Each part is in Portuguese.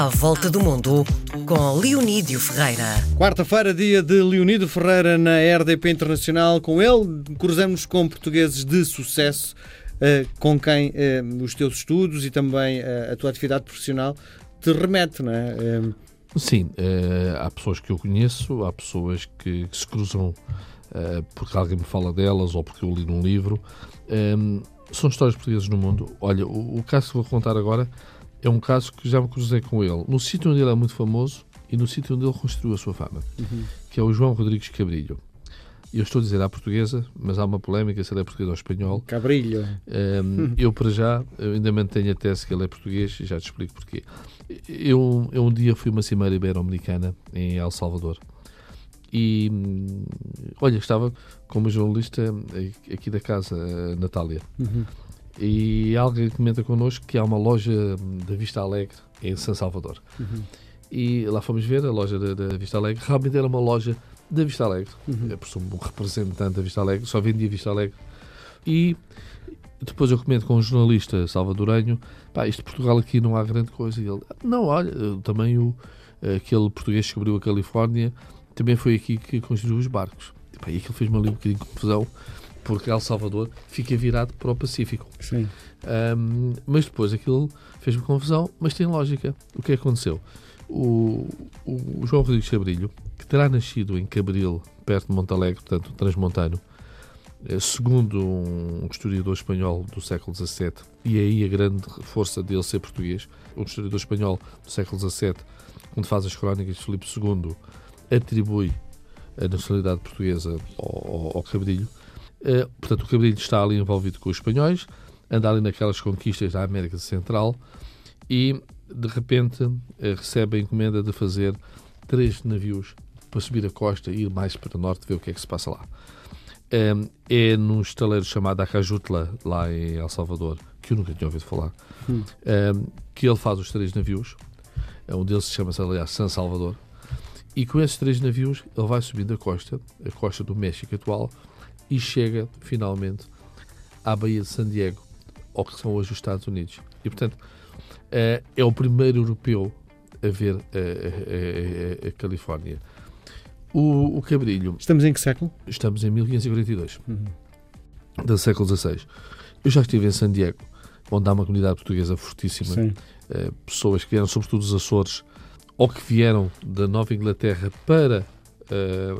À Volta do Mundo, com Leonídio Ferreira. Quarta-feira, dia de Leonídio Ferreira na RDP Internacional. Com ele, cruzamos com portugueses de sucesso, eh, com quem eh, os teus estudos e também eh, a tua atividade profissional te remete, não é? Sim, há pessoas que eu conheço, há pessoas que, que se cruzam porque alguém me fala delas ou porque eu li num livro. são histórias portuguesas no mundo. Olha, o, o caso que vou contar agora é um caso que já me cruzei com ele no sítio onde ele é muito famoso e no sítio onde ele construiu a sua fama, uhum. que é o João Rodrigues Cabrilho. Eu estou a dizer à portuguesa, mas há uma polémica se ele é português ou espanhol. Cabrilho. Um, eu, para já, eu ainda mantenho a tese que ele é português e já te explico porquê. Eu, eu um dia fui uma cimeira ibero-americana em El Salvador e, olha, estava com uma jornalista aqui da casa, a Natália. Uhum. E alguém comenta connosco que há uma loja da Vista Alegre em São Salvador. Uhum. E lá fomos ver a loja da, Vista Alegre. Realmente era uma loja da Vista Alegre. Uhum. Eu presumo um representante da Vista Alegre, só vendia Vista Alegre. E depois eu comento com um jornalista salvadorenho: pá, isto de Portugal aqui não há grande coisa. E ele: não, olha, também o, aquele português que abriu a Califórnia também foi aqui que construiu os barcos. E, pá, e aquilo fez-me ali um bocadinho de confusão porque El Salvador fica virado para o Pacífico. Sim. Um, mas depois aquilo fez-me confusão, mas tem lógica. O que aconteceu? O, o, João Rodrigues Cabrilho, que terá nascido em Cabril, perto de Montalegre, portanto, transmontano, eh, segundo um historiador espanhol do século XVII, e é aí a grande força dele ser português, um historiador espanhol do século XVII, onde faz as crónicas de Filipe II, atribui a nacionalidade portuguesa ao, ao Cabrilho, Uh, portanto, o Cabrilho está ali envolvido com os espanhóis, anda ali naquelas conquistas da América Central e, de repente, uh, recebe a encomenda de fazer três navios para subir a costa e ir mais para o norte ver o que é que se passa lá. Um, eh, é num estaleiro chamado Acajutla, lá em El Salvador, que eu nunca tinha ouvido falar, hum. um, que ele faz os três navios. Um deles se chama, aliás, San Salvador. E com esses três navios ele vai subindo a costa, a costa do México atual, e chega finalmente à Baía de San Diego, ou que são hoje os Estados Unidos. E portanto é, é o primeiro europeu a ver a, a, a, a Califórnia. O, o, Cabrilho. Estamos em que século? Estamos em 1542, uhum. do século XVI. Eu já estive em San Diego, onde há uma comunidade portuguesa fortíssima. Uh, pessoas que vieram, sobretudo dos Açores, ou que vieram da Nova Inglaterra para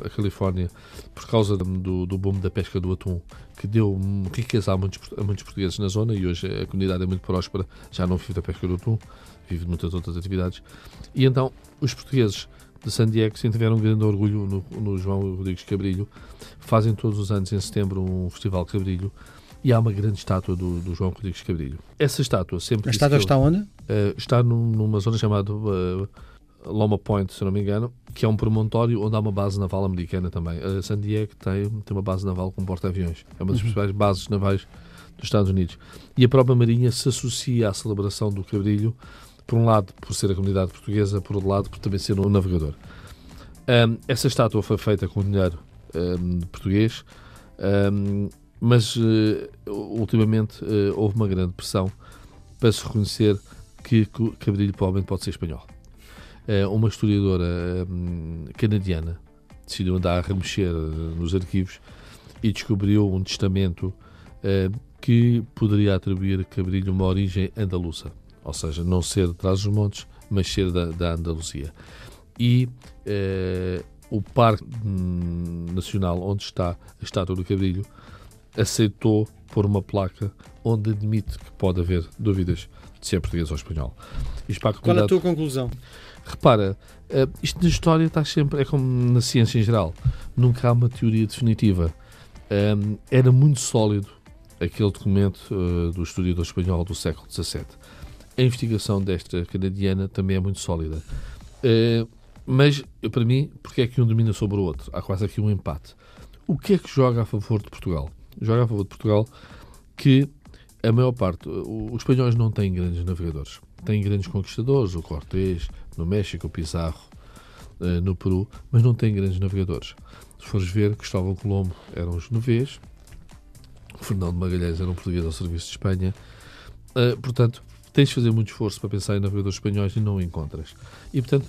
a Califórnia por causa do, do boom da pesca do atum, que deu riqueza a muitos, a muitos portugueses na zona e hoje a comunidade é muito próspera, já não vive da pesca do atum, vive de muitas outras atividades. E então os portugueses de San Diego sempre tiveram um grande orgulho no, no João Rodrigues Cabrilho. Fazem todos os anos, em setembro, um festival Cabrilho e há uma grande estátua do, do João Rodrigues Cabrilho. Essa estátua sempre. A estátua está onde? Uh, está num, numa zona chamada uh, Loma Point, se não me engano, que é um promontório onde há uma base naval americana também. A San Diego tem, tem uma base naval com porta-aviões. É uma das uhum. principais bases navais dos Estados Unidos. E a própria Marinha se associa à celebração do Cabrilho, por um lado, por ser a comunidade portuguesa, por outro lado, por também ser um navegador. Um, essa estátua foi feita com dinheiro um, português, um, mas uh, ultimamente uh, houve uma grande pressão para se reconhecer que Cabrilho provavelmente pode ser espanhol. Eh, uma historiadora hum, canadiana decidiu andar a remexer eh, nos arquivos e descobriu um testamento eh, que poderia atribuir a Cabrilho uma origem andaluça, ou seja, não ser de trás dos montes, mas ser da, da Andaluzia. E o Parque hum, Nacional onde está a estátua do Cabrilho aceitou pôr uma placa onde admite que pode haver dúvidas de ser português ou espanhol. Qual é a tua conclusão? Repara, uh, isto na história está sempre, é como na ciência em geral, nunca há uma teoria definitiva. Era muito sólido aquele documento uh, do historiador espanhol do século XVII. A investigação desta canadiana também é muito sólida. Uh, mas, para mim, porque é que um domina sobre o outro? Há quase aqui um empate. O que é que joga a favor de Portugal? Joga a favor de Portugal que a maior parte, os espanhóis não têm grandes navegadores. Têm grandes conquistadores, o Cortés, no México, o Pizarro, eh, no Peru, mas não têm grandes navegadores. Se fores ver, Cristóvão Colombo eram os genovês, Fernando Magalhães era um português ao serviço de Espanha. Eh, portanto, tens de fazer muito esforço para pensar em navegadores espanhóis e não o encontras. E, portanto,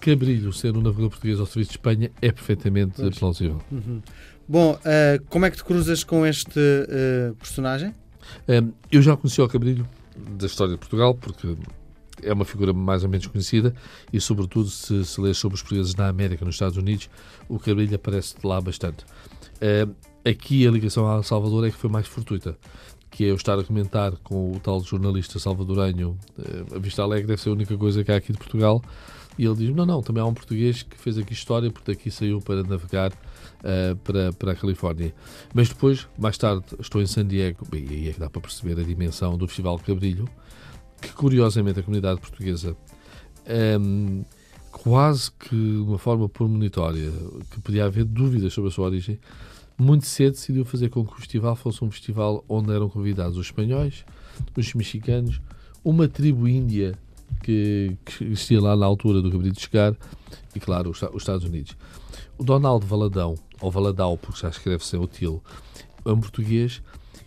Cabrilho ser um navegador português ao serviço de Espanha é perfeitamente Pois. plausível. Uhum. Bom, uh, como é que te cruzas com este uh, personagem? Um, eu já conheci o Cabrilho da história de Portugal, porque é uma figura mais ou menos conhecida e, sobretudo, se, se ler sobre os portugueses na América, nos Estados Unidos, o Cabrilho aparece lá bastante. Um, aqui a ligação a Salvador é que foi mais fortuita, que é eu estar a comentar com o tal jornalista salvadorenho, uh, a Vista Alegre deve ser a única coisa que há aqui de Portugal, e ele diz: Não, não, também há um português que fez aqui história, porque daqui saiu para navegar uh, para, para a Califórnia. Mas depois, mais tarde, estou em San Diego, e aí é que dá para perceber a dimensão do Festival Cabrilho, que curiosamente a comunidade portuguesa, um, quase que de uma forma premonitória, que podia haver dúvidas sobre a sua origem, muito cedo decidiu fazer com que o festival fosse um festival onde eram convidados os espanhóis, os mexicanos, uma tribo índia que, que existia lá na altura do Cabrilho de chegar e, claro, os, os, Estados Unidos. O Donaldo Valadão, ou Valadão, porque já escreve sem o til, é um português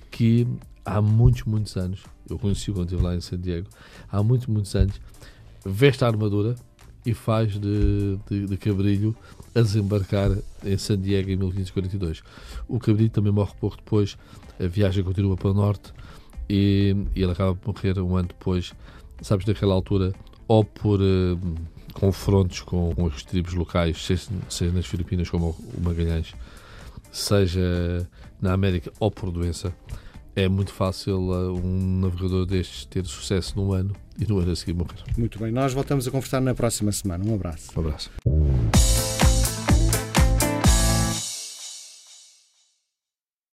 que há muitos, muitos anos, eu conheci quando estive lá em San Diego, há muitos, muitos anos, veste a armadura e faz de, de, de Cabrilho a desembarcar em San Diego em 1542. O Cabrilho também morre pouco depois, a viagem continua para o norte e, e ele acaba por morrer um ano depois sabes, naquela altura, ou por uh, confrontos com, com as tribos locais, seja, seja nas Filipinas como o Magalhães, seja na América ou por doença, é muito fácil uh, um navegador destes ter sucesso num ano e no ano a seguir morrer. Muito bem, nós voltamos a conversar na próxima semana. Um abraço. Um abraço.